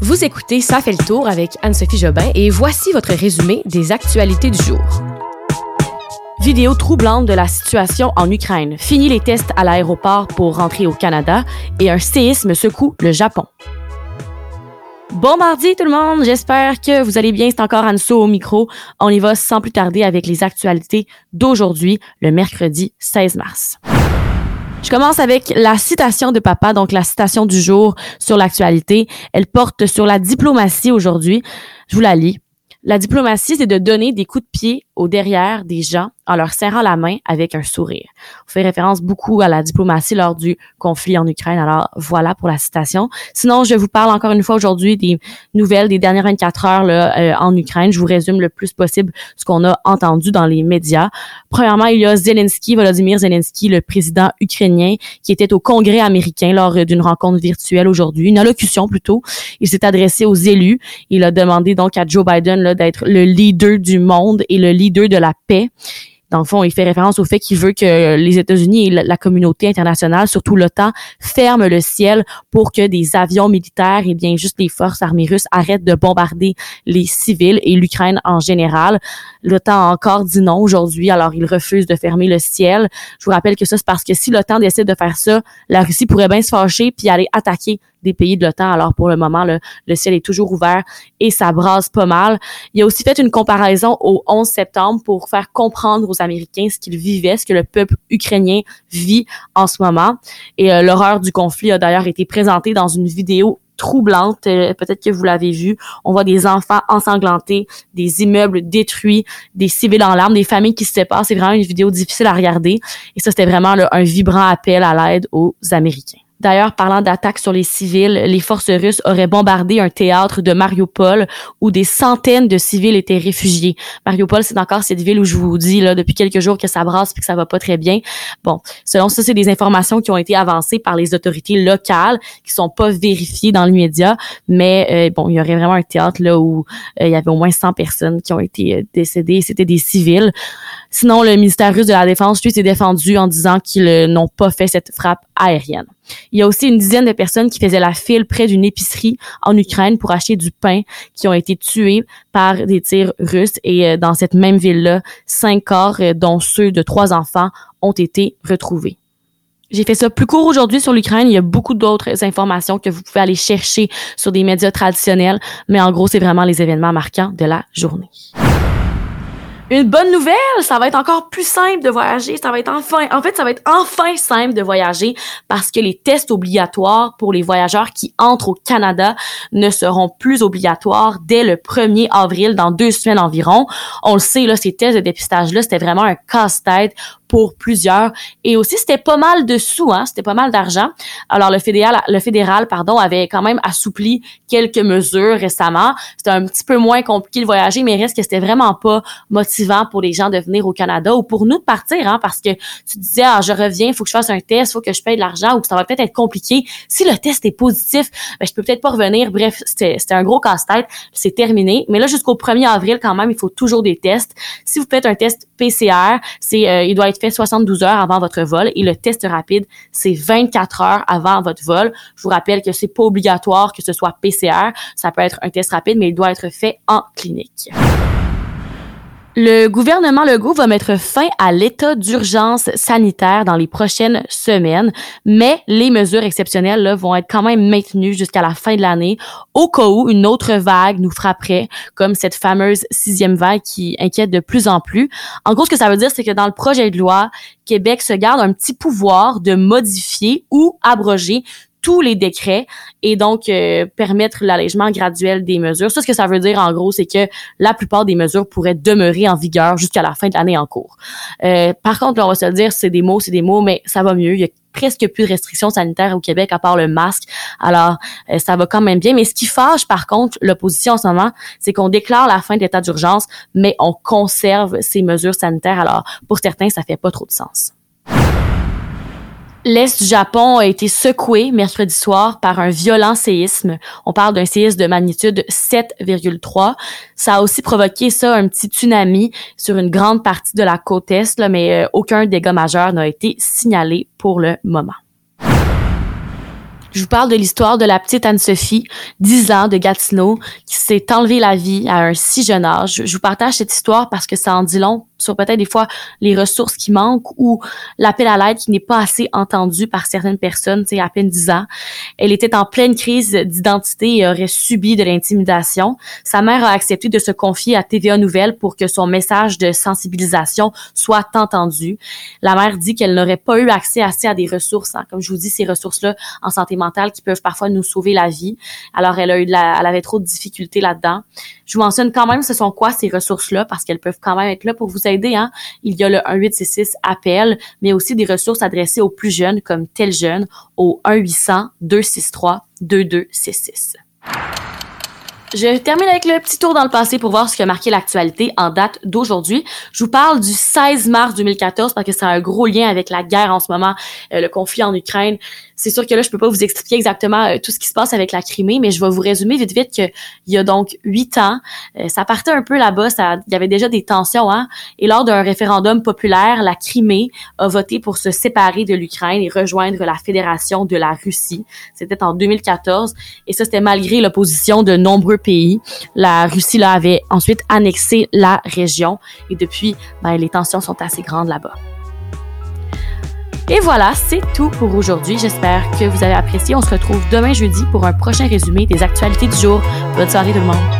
Vous écoutez Ça fait le tour avec Anne-Sophie Jobin et voici votre résumé des actualités du jour. Vidéo troublante de la situation en Ukraine. Fini les tests à l'aéroport pour rentrer au Canada et un séisme secoue le Japon. Bon mardi tout le monde, j'espère que vous allez bien. C'est encore Anso au micro. On y va sans plus tarder avec les actualités d'aujourd'hui, le mercredi 16 mars. Je commence avec la citation de papa, donc la citation du jour sur l'actualité. Elle porte sur la diplomatie aujourd'hui. Je vous la lis. La diplomatie, c'est de donner des coups de pied au derrière des gens en leur serrant la main avec un sourire. On fait référence beaucoup à la diplomatie lors du conflit en Ukraine. Alors voilà pour la citation. Sinon, je vous parle encore une fois aujourd'hui des nouvelles des dernières 24 heures là, euh, en Ukraine. Je vous résume le plus possible ce qu'on a entendu dans les médias. Premièrement, il y a Zelensky, Volodymyr Zelensky, le président ukrainien, qui était au Congrès américain lors d'une rencontre virtuelle aujourd'hui, une allocution plutôt. Il s'est adressé aux élus. Il a demandé donc à Joe Biden d'être le leader du monde et le leader de la paix. Dans le fond, il fait référence au fait qu'il veut que les États-Unis et la communauté internationale, surtout l'OTAN, ferment le ciel pour que des avions militaires et bien juste les forces armées russes arrêtent de bombarder les civils et l'Ukraine en général. L'OTAN a encore dit non aujourd'hui, alors il refuse de fermer le ciel. Je vous rappelle que ça, c'est parce que si l'OTAN décide de faire ça, la Russie pourrait bien se fâcher puis aller attaquer des pays de l'OTAN. Alors pour le moment, le, ciel est toujours ouvert et ça brasse pas mal. Il a aussi fait une comparaison au 11 septembre pour faire comprendre aux Américains ce qu'ils vivaient, ce que le peuple ukrainien vit en ce moment. Et euh, l'horreur du conflit a d'ailleurs été présentée dans une vidéo troublante. Euh, peut-être que vous l'avez vu. On voit des enfants ensanglantés, des immeubles détruits, des civils en larmes, des familles qui se séparent. C'est vraiment une vidéo difficile à regarder. Et ça, c'était vraiment un vibrant appel à l'aide aux Américains. D'ailleurs, parlant d'attaques sur les civils, les forces russes auraient bombardé un théâtre de Mariupol où des centaines de civils étaient réfugiés. Mariupol, c'est encore cette ville où je vous dis là depuis quelques jours que ça brasse et que ça va pas très bien. Bon, selon ça, c'est des informations qui ont été avancées par les autorités locales qui sont pas vérifiées dans le média, mais euh, bon, il y aurait vraiment un théâtre là où euh, il y avait au moins 100 personnes qui ont été euh, décédées, c'était des civils. Sinon, le ministère russe de la Défense, lui, s'est défendu en disant qu'ils n'ont pas fait cette frappe aérienne. Il y a aussi une dizaine de personnes qui faisaient la file près d'une épicerie en Ukraine pour acheter du pain qui ont été tués par des tirs russes. Et euh, dans cette même ville-là, cinq corps, euh, dont ceux de trois enfants, ont été retrouvés. J'ai fait ça plus court aujourd'hui sur l'Ukraine. Il y a beaucoup d'autres informations que vous pouvez aller chercher sur des médias traditionnels, mais en gros, c'est vraiment les événements marquants de la journée. Une bonne nouvelle, ça va être encore plus simple de voyager. Ça va être enfin, en fait, ça va être enfin simple de voyager parce que les tests obligatoires pour les voyageurs qui entrent au Canada ne seront plus obligatoires dès le 1er avril, dans deux semaines environ. On le sait, là, ces tests de dépistage-là, c'était vraiment un casse-tête pour plusieurs. Et aussi, c'était pas mal de sous, hein, c'était pas mal d'argent. Alors, le fédéral, le fédéral, pardon, avait quand même assoupli quelques mesures récemment. C'était un petit peu moins compliqué de voyager, mais reste que c'était vraiment pas motivant pour les gens de venir au Canada ou pour nous de partir, hein, parce que tu disais, ah, je reviens, faut que je fasse un test, faut que je paye de l'argent ou ça va peut-être être compliqué. Si le test est positif, ben, je peux peut-être pas revenir. Bref, c'était un gros casse-tête. C'est terminé. Mais là, jusqu'au 1er avril, quand même, il faut toujours des tests. Si vous faites un test PCR, c'est, euh, il doit être fait 72 heures avant votre vol et le test rapide, c'est 24 heures avant votre vol. Je vous rappelle que c'est pas obligatoire que ce soit PCR. Ça peut être un test rapide, mais il doit être fait en clinique. Le gouvernement Legault va mettre fin à l'état d'urgence sanitaire dans les prochaines semaines, mais les mesures exceptionnelles vont être quand même maintenues jusqu'à la fin de l'année, au cas où une autre vague nous frapperait, comme cette fameuse sixième vague qui inquiète de plus en plus. En gros, ce que ça veut dire, c'est que dans le projet de loi, Québec se garde un petit pouvoir de modifier ou abroger tous les décrets et donc euh, permettre l'allègement graduel des mesures. Ça, ce que ça veut dire en gros, c'est que la plupart des mesures pourraient demeurer en vigueur jusqu'à la fin de l'année en cours. Euh, par contre, on va se le dire, c'est des mots, c'est des mots, mais ça va mieux. Il y a presque plus de restrictions sanitaires au Québec à part le masque. Alors, euh, ça va quand même bien. Mais ce qui fâche, par contre, l'opposition en ce moment, c'est qu'on déclare la fin de l'état d'urgence, mais on conserve ces mesures sanitaires. Alors, pour certains, ça fait pas trop de sens. L'Est du Japon a été secoué mercredi soir par un violent séisme. On parle d'un séisme de magnitude 7,3. Ça a aussi provoqué ça un petit tsunami sur une grande partie de la côte Est, là, mais euh, aucun dégât majeur n'a été signalé pour le moment. Je vous parle de l'histoire de la petite Anne-Sophie, 10 ans, de Gatineau, qui s'est enlevé la vie à un si jeune âge. Je vous partage cette histoire parce que ça en dit long sur peut-être des fois les ressources qui manquent ou l'appel à l'aide qui n'est pas assez entendu par certaines personnes, tu sais, à peine 10 ans. Elle était en pleine crise d'identité et aurait subi de l'intimidation. Sa mère a accepté de se confier à TVA Nouvelles pour que son message de sensibilisation soit entendu. La mère dit qu'elle n'aurait pas eu accès assez à des ressources, hein. comme je vous dis, ces ressources-là en santé mentale qui peuvent parfois nous sauver la vie. Alors, elle a eu de la, elle avait trop de difficultés là-dedans. Je vous mentionne quand même ce sont quoi ces ressources-là parce qu'elles peuvent quand même être là pour vous Hein. Il y a le 1866 appel, mais aussi des ressources adressées aux plus jeunes comme tel jeune au 1 800 263 2266. Je termine avec le petit tour dans le passé pour voir ce qui a marqué l'actualité en date d'aujourd'hui. Je vous parle du 16 mars 2014 parce que c'est un gros lien avec la guerre en ce moment, euh, le conflit en Ukraine. C'est sûr que là, je peux pas vous expliquer exactement euh, tout ce qui se passe avec la Crimée, mais je vais vous résumer vite vite qu'il y a donc huit ans, euh, ça partait un peu là-bas, il y avait déjà des tensions, hein, et lors d'un référendum populaire, la Crimée a voté pour se séparer de l'Ukraine et rejoindre la Fédération de la Russie. C'était en 2014, et ça, c'était malgré l'opposition de nombreux pays. La Russie, avait ensuite annexé la région, et depuis, ben, les tensions sont assez grandes là-bas. Et voilà, c'est tout pour aujourd'hui. J'espère que vous avez apprécié. On se retrouve demain jeudi pour un prochain résumé des actualités du jour. Bonne soirée tout le monde.